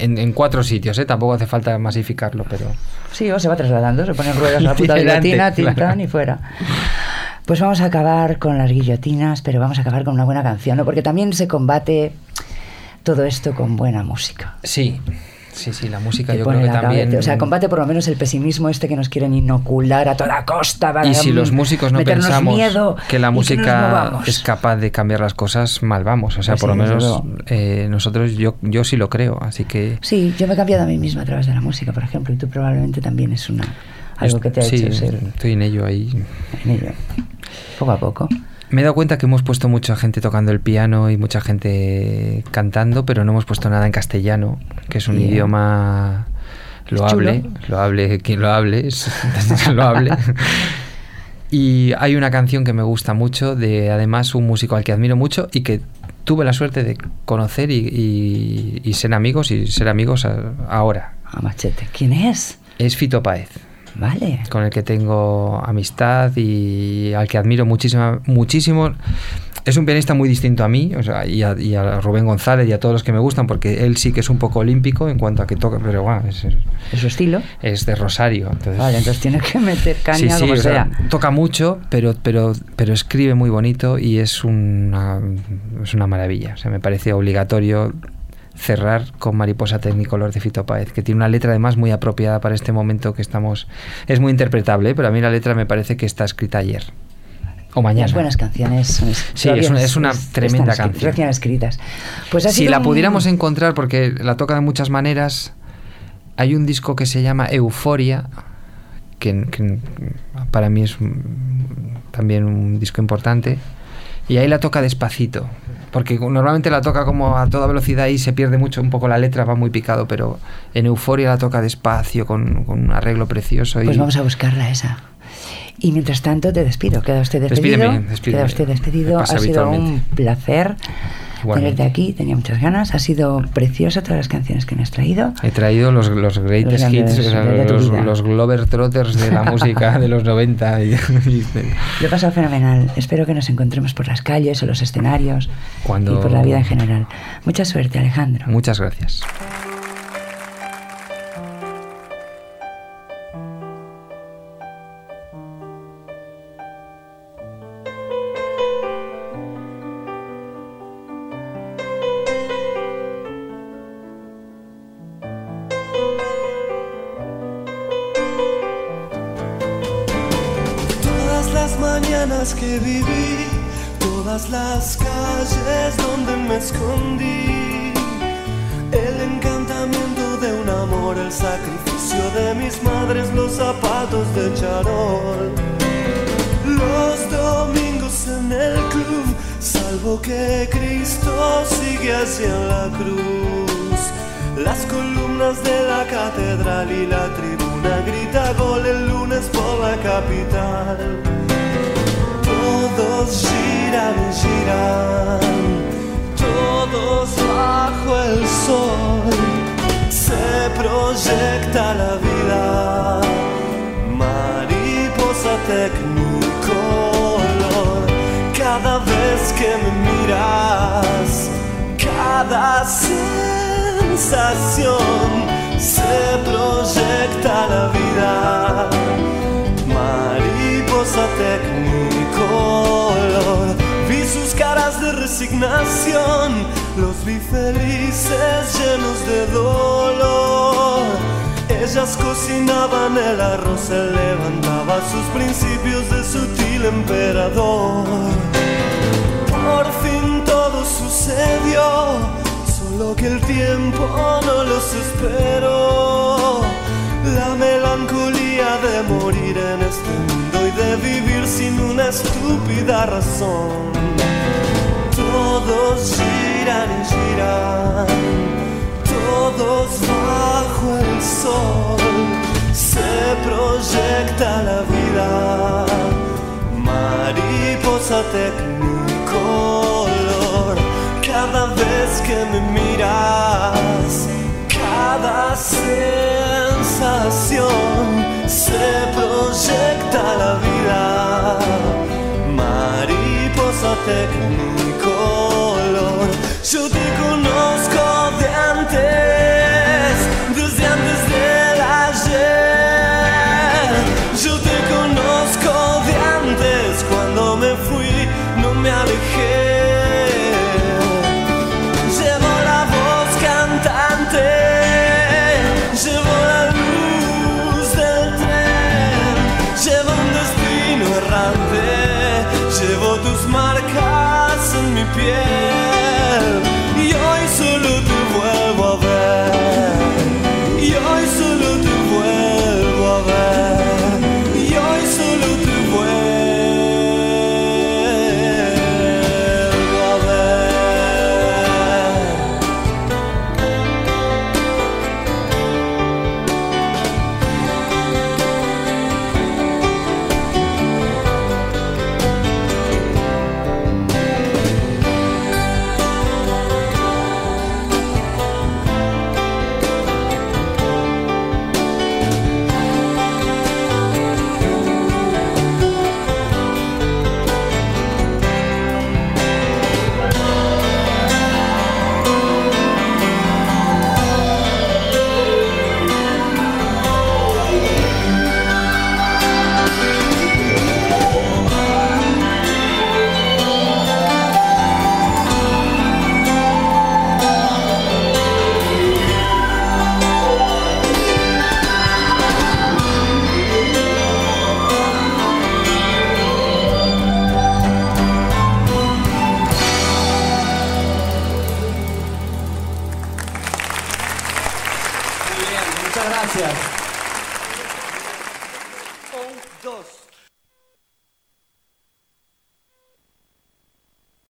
en, en cuatro sitios, ¿eh? Tampoco hace falta masificarlo, pero... Sí, o se va trasladando, se ponen ruedas a la puta guillotina, tin, claro. y fuera. Pues vamos a acabar con las guillotinas, pero vamos a acabar con una buena canción, ¿no? Porque también se combate todo esto con buena música. Sí, sí, sí, la música yo creo que también... O sea, combate por lo menos el pesimismo este que nos quieren inocular a toda costa. Para Y si los músicos no pensamos miedo que la música es capaz de cambiar las cosas, mal vamos. O sea, Pues por sí, lo menos eh, nosotros, yo, yo sí lo creo, así que... Sí, yo me he cambiado a mí misma a través de la música, por ejemplo, y tú probablemente también es una algo que te ha sí, hecho ser estoy en ello ahí. en ello. Poco a poco. Me he dado cuenta que hemos puesto mucha gente tocando el piano y mucha gente cantando, pero no hemos puesto nada en castellano, que es un Yeah. idioma lo hable, lo hable quien lo hable, es lo hable. Y hay una canción que me gusta mucho, de además un músico al que admiro mucho y que tuve la suerte de conocer y, y- y ser amigos y ser amigos a- ahora. A machete. ¿Quién es? Es Fito Páez Vale. con el que tengo amistad y al que admiro muchísimo, muchísimo. Es un pianista muy distinto a mí, o sea, y, a, y a Rubén González y a todos los que me gustan, porque él sí que es un poco olímpico en cuanto a que toca, pero bueno, es, ¿Es su estilo? es de Rosario. Entonces, Vale, entonces tiene que meter caña sí, sí, como o sea. toca mucho, pero, pero, pero escribe muy bonito y es una, es una maravilla. O sea, me parece obligatorio cerrar con Mariposa Tecnicolor de Fito Páez, que tiene una letra además muy apropiada para este momento que estamos... Es muy interpretable, ¿eh? pero a mí la letra me parece que está escrita ayer. O mañana. Buenas canciones es- Sí, es una- es una están tremenda canción. Recién escritas. Pues si la un- pudiéramos encontrar, porque la toca de muchas maneras, hay un disco que se llama Euforia, que, que para mí es también un disco importante, y ahí la toca despacito, porque normalmente la toca como a toda velocidad y se pierde mucho un poco la letra, va muy picado, pero en Euforia la toca despacio, con, con un arreglo precioso. Pues y vamos a buscarla esa. Y mientras tanto te despido, queda usted despedido. Despídeme, despídeme. Queda usted despedido. Ha sido un placer Igualmente. tenerte aquí, tenía muchas ganas. Ha sido precioso todas las canciones que me has traído. He traído los, los greatest Los hits, o sea, los, los Glover Trotters de la música de los 90. y- y- Lo he pasado fenomenal. Espero que nos encontremos por las calles o los escenarios Cuando- y por la vida en general. Mucha suerte, Alejandro. Muchas gracias. Que viví, todas las calles donde me escondí, el encantamiento de un amor, el sacrificio de mis madres, los zapatos de charol, los domingos en el club, salvo que Cristo sigue hacia la cruz. Las columnas de la catedral y la tribuna grita gol el lunes por la capital. Todos giran giran, todos bajo el sol. Se proyecta la vida, mariposa tecnicolor. Cada vez que me miras, cada sensación se proyecta la vida. Mariposa tecnicolor. Vi sus caras de resignación, los vi felices llenos de dolor. Ellas cocinaban el arroz, él levantaba sus principios de sutil emperador. Por fin todo sucedió, solo que el tiempo no los esperó. La melancolía de morir en este mundo de vivir sin una estúpida razón. Todos giran y giran, todos bajo el sol. se proyecta la vida. Mariposa tecnicolor, cada vez que me miras, cada sensación se proyecta la vida. Mariposa tecnicolor, yo te conozco de antes,